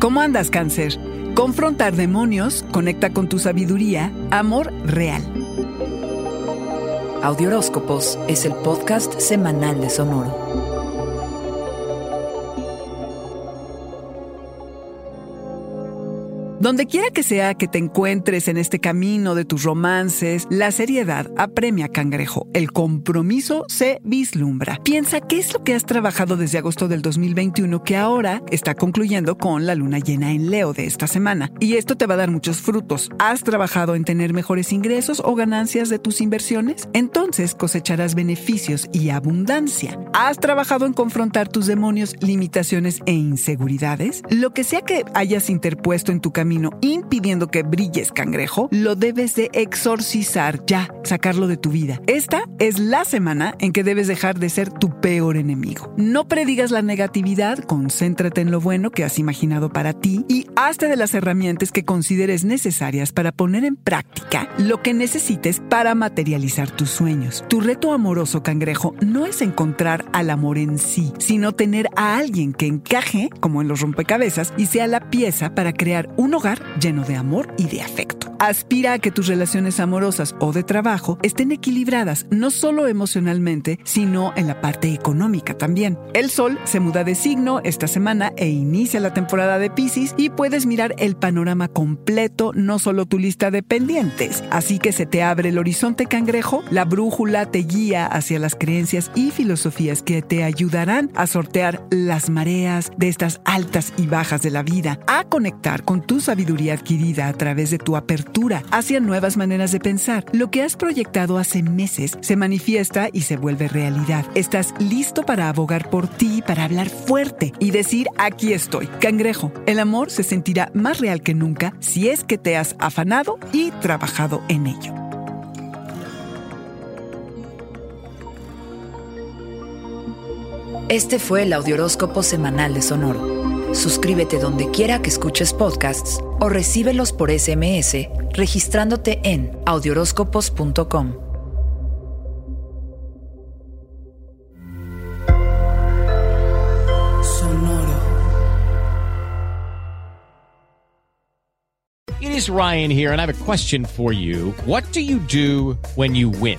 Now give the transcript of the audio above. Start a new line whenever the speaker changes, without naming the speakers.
¿Cómo andas, cáncer? Confrontar demonios, conecta con tu sabiduría, amor real.
Audioróscopos es el podcast semanal de Sonoro.
Donde quiera que sea que te encuentres en este camino de tus romances, la seriedad apremia cangrejo. El compromiso se vislumbra. Piensa qué es lo que has trabajado desde agosto del 2021 que ahora está concluyendo con la luna llena en Leo de esta semana. Y esto te va a dar muchos frutos. ¿Has trabajado en tener mejores ingresos o ganancias de tus inversiones? Entonces cosecharás beneficios y abundancia. ¿Has trabajado en confrontar tus demonios, limitaciones e inseguridades? Lo que sea que hayas interpuesto en tu camino impidiendo que brilles, cangrejo, lo debes de exorcizar ya, sacarlo de tu vida. Esta es la semana en que debes dejar de ser tu peor enemigo. No predigas la negatividad, concéntrate en lo bueno que has imaginado para ti y hazte de las herramientas que consideres necesarias para poner en práctica lo que necesites para materializar tus sueños. Tu reto amoroso, cangrejo, no es encontrar al amor en sí, sino tener a alguien que encaje, como en los rompecabezas, y sea la pieza para crear un hogar lleno de amor y de afecto. Aspira a que tus relaciones amorosas o de trabajo estén equilibradas, no solo emocionalmente, sino en la parte económica también. El sol se muda de signo esta semana e inicia la temporada de Pisces y puedes mirar el panorama completo, no solo tu lista de pendientes. Así que se te abre el horizonte cangrejo, la brújula te guía hacia las creencias y filosofías que te ayudarán a sortear las mareas de estas altas y bajas de la vida, a conectar con tus sabiduría adquirida a través de tu apertura hacia nuevas maneras de pensar. Lo que has proyectado hace meses se manifiesta y se vuelve realidad. Estás listo para abogar por ti, para hablar fuerte y decir aquí estoy. Cangrejo, el amor se sentirá más real que nunca si es que te has afanado y trabajado en ello.
Este fue el Audioróscopo Semanal de Sonoro. Suscríbete donde quiera que escuches podcasts o recíbelos por SMS registrándote en audioróscopos.com.
Sonoro. It is Ryan here and I have a question for you. What do you do when you win?